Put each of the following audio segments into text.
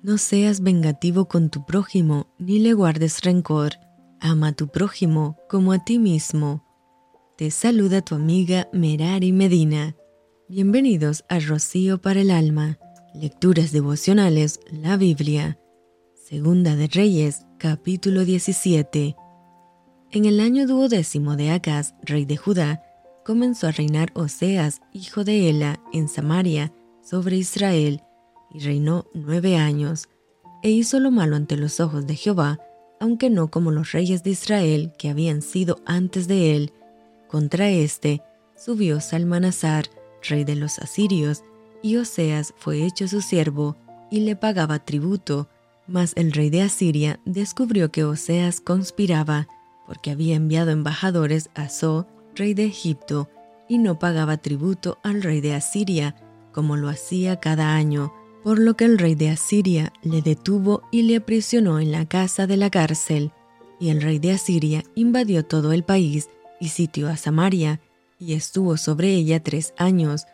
No seas vengativo con tu prójimo, ni le guardes rencor. Ama a tu prójimo como a ti mismo. Te saluda tu amiga Merari Medina. Bienvenidos a Rocío para el Alma. Lecturas devocionales, la Biblia. Segunda de Reyes, capítulo 17. En el año duodécimo de Acaz, rey de Judá, comenzó a reinar Oseas, hijo de Ela, en Samaria, sobre Israel, y reinó nueve años, e hizo lo malo ante los ojos de Jehová, aunque no como los reyes de Israel que habían sido antes de él. Contra éste subió Salmanasar, rey de los asirios, y Oseas fue hecho su siervo, y le pagaba tributo, mas el rey de Asiria descubrió que Oseas conspiraba, porque había enviado embajadores a So, rey de Egipto, y no pagaba tributo al rey de Asiria, como lo hacía cada año, por lo que el rey de Asiria le detuvo y le aprisionó en la casa de la cárcel. Y el rey de Asiria invadió todo el país y sitió a Samaria, y estuvo sobre ella tres años.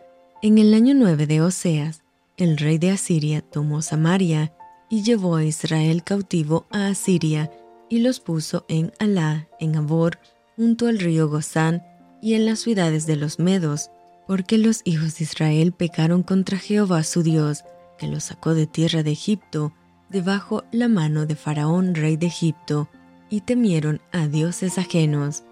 En el año nueve de Oseas, el rey de Asiria tomó Samaria y llevó a Israel cautivo a Asiria y los puso en Alá, en Abor, junto al río Gozán y en las ciudades de los Medos, porque los hijos de Israel pecaron contra Jehová su Dios, que los sacó de tierra de Egipto, debajo la mano de Faraón, rey de Egipto, y temieron a dioses ajenos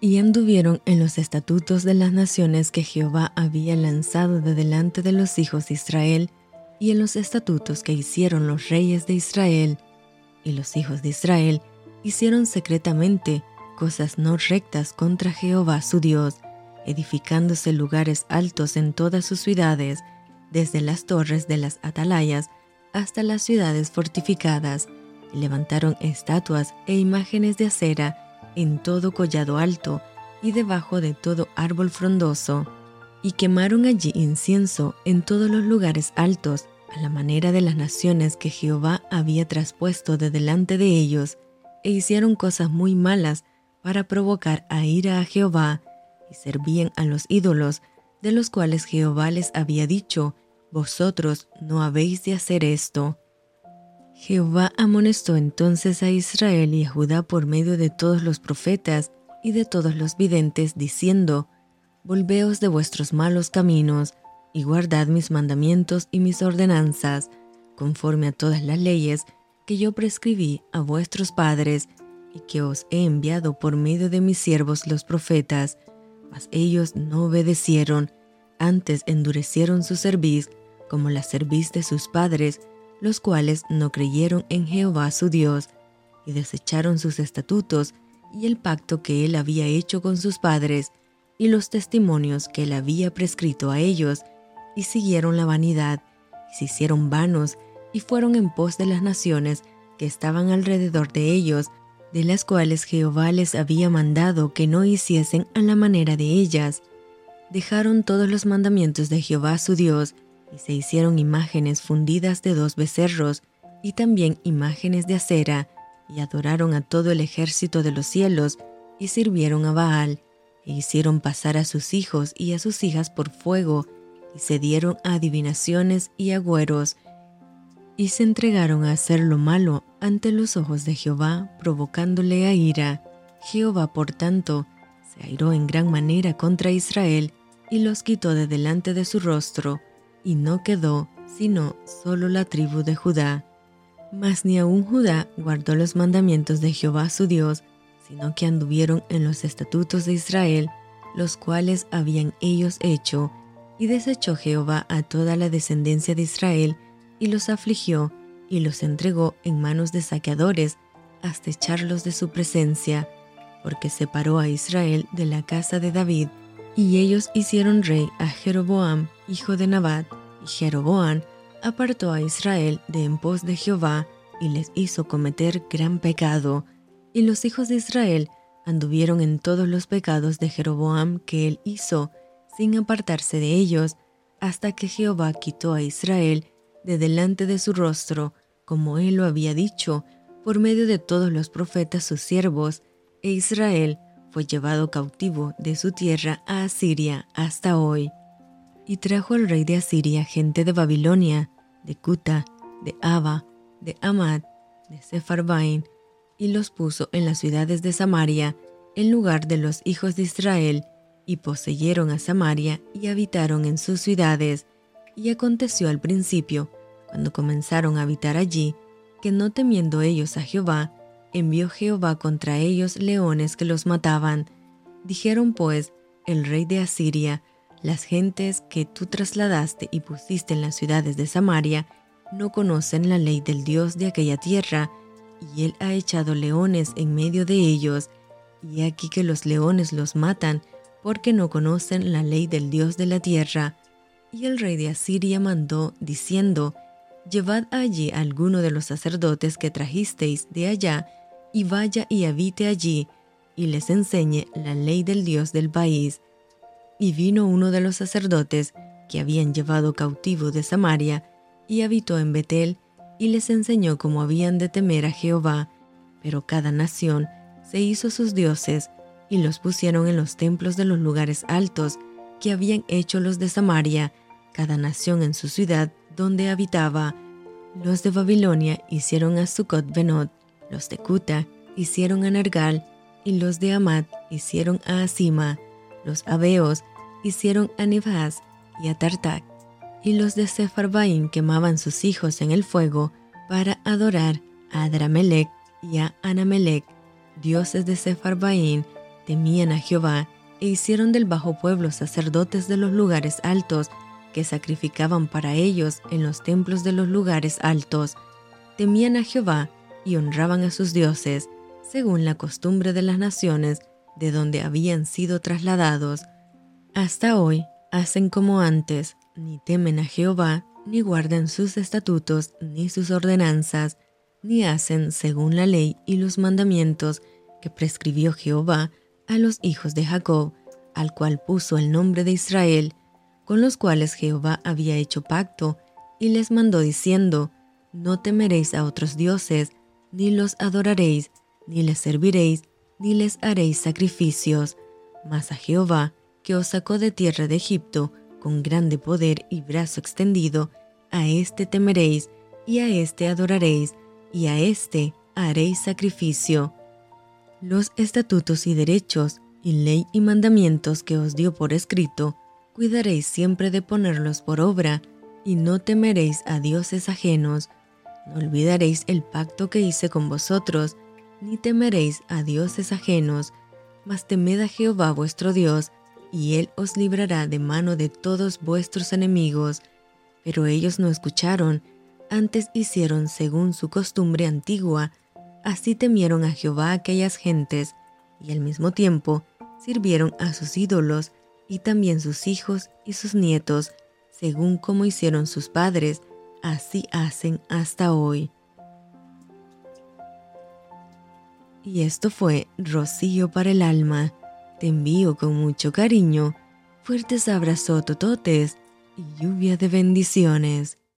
y anduvieron en los estatutos de las naciones que Jehová había lanzado de delante de los hijos de Israel, y en los estatutos que hicieron los reyes de Israel. Y los hijos de Israel hicieron secretamente cosas no rectas contra Jehová su Dios, edificándose lugares altos en todas sus ciudades, desde las torres de las atalayas hasta las ciudades fortificadas, y levantaron estatuas e imágenes de acera en todo collado alto y debajo de todo árbol frondoso, y quemaron allí incienso en todos los lugares altos, a la manera de las naciones que Jehová había traspuesto de delante de ellos, e hicieron cosas muy malas para provocar a ira a Jehová, y servían a los ídolos, de los cuales Jehová les había dicho, Vosotros no habéis de hacer esto. Jehová amonestó entonces a Israel y a Judá por medio de todos los profetas y de todos los videntes, diciendo, Volveos de vuestros malos caminos, y guardad mis mandamientos y mis ordenanzas, conforme a todas las leyes que yo prescribí a vuestros padres, y que os he enviado por medio de mis siervos los profetas. Mas ellos no obedecieron, antes endurecieron su cerviz, como la cerviz de sus padres, los cuales no creyeron en Jehová su Dios, y desecharon sus estatutos y el pacto que él había hecho con sus padres, y los testimonios que él había prescrito a ellos, y siguieron la vanidad, y se hicieron vanos, y fueron en pos de las naciones que estaban alrededor de ellos, de las cuales Jehová les había mandado que no hiciesen a la manera de ellas. Dejaron todos los mandamientos de Jehová su Dios, y se hicieron imágenes fundidas de dos becerros y también imágenes de acera, y adoraron a todo el ejército de los cielos, y sirvieron a Baal, e hicieron pasar a sus hijos y a sus hijas por fuego, y se dieron a adivinaciones y agüeros, y se entregaron a hacer lo malo ante los ojos de Jehová, provocándole a ira. Jehová, por tanto, se airó en gran manera contra Israel, y los quitó de delante de su rostro, y no quedó sino solo la tribu de Judá. Mas ni aun Judá guardó los mandamientos de Jehová su Dios, sino que anduvieron en los estatutos de Israel, los cuales habían ellos hecho, y desechó Jehová a toda la descendencia de Israel, y los afligió, y los entregó en manos de saqueadores, hasta echarlos de su presencia, porque separó a Israel de la casa de David, y ellos hicieron rey a Jeroboam, hijo de Nabat, y Jeroboam apartó a Israel de en pos de Jehová y les hizo cometer gran pecado. Y los hijos de Israel anduvieron en todos los pecados de Jeroboam que él hizo, sin apartarse de ellos, hasta que Jehová quitó a Israel de delante de su rostro, como él lo había dicho, por medio de todos los profetas sus siervos, e Israel fue llevado cautivo de su tierra a Asiria hasta hoy. Y trajo el rey de Asiria gente de Babilonia, de Cuta, de Abba, de Amad, de Sepharvaim, y los puso en las ciudades de Samaria, en lugar de los hijos de Israel, y poseyeron a Samaria y habitaron en sus ciudades. Y aconteció al principio, cuando comenzaron a habitar allí, que no temiendo ellos a Jehová, envió Jehová contra ellos leones que los mataban. Dijeron pues el rey de Asiria, las gentes que tú trasladaste y pusiste en las ciudades de Samaria, no conocen la ley del Dios de aquella tierra, y él ha echado leones en medio de ellos, y aquí que los leones los matan, porque no conocen la ley del Dios de la tierra. Y el rey de Asiria mandó, diciendo, Llevad allí a alguno de los sacerdotes que trajisteis de allá, y vaya y habite allí, y les enseñe la ley del Dios del país. Y vino uno de los sacerdotes que habían llevado cautivo de Samaria, y habitó en Betel, y les enseñó cómo habían de temer a Jehová, pero cada nación se hizo sus dioses, y los pusieron en los templos de los lugares altos que habían hecho los de Samaria, cada nación en su ciudad donde habitaba. Los de Babilonia hicieron a Sucot Benot, los de Cuta hicieron a Nergal, y los de Amat hicieron a Asima, los Abeos hicieron a Nibhaz y a Tartak. Y los de Sepharvaim quemaban sus hijos en el fuego para adorar a Adramelech y a Anamelech, dioses de Sepharvaim, temían a Jehová e hicieron del bajo pueblo sacerdotes de los lugares altos que sacrificaban para ellos en los templos de los lugares altos. Temían a Jehová y honraban a sus dioses, según la costumbre de las naciones de donde habían sido trasladados. Hasta hoy hacen como antes, ni temen a Jehová, ni guardan sus estatutos, ni sus ordenanzas, ni hacen según la ley y los mandamientos que prescribió Jehová a los hijos de Jacob, al cual puso el nombre de Israel, con los cuales Jehová había hecho pacto, y les mandó diciendo, No temeréis a otros dioses, ni los adoraréis, ni les serviréis, ni les haréis sacrificios, mas a Jehová, que os sacó de tierra de Egipto, con grande poder y brazo extendido, a éste temeréis, y a éste adoraréis, y a éste haréis sacrificio. Los estatutos y derechos, y ley y mandamientos que os dio por escrito, cuidaréis siempre de ponerlos por obra, y no temeréis a dioses ajenos, no olvidaréis el pacto que hice con vosotros, ni temeréis a dioses ajenos, mas temed a Jehová vuestro Dios, y él os librará de mano de todos vuestros enemigos. Pero ellos no escucharon, antes hicieron según su costumbre antigua, así temieron a Jehová aquellas gentes, y al mismo tiempo sirvieron a sus ídolos, y también sus hijos y sus nietos, según como hicieron sus padres, así hacen hasta hoy. Y esto fue Rocío para el alma te envío con mucho cariño, fuertes abrazos tototes y lluvia de bendiciones.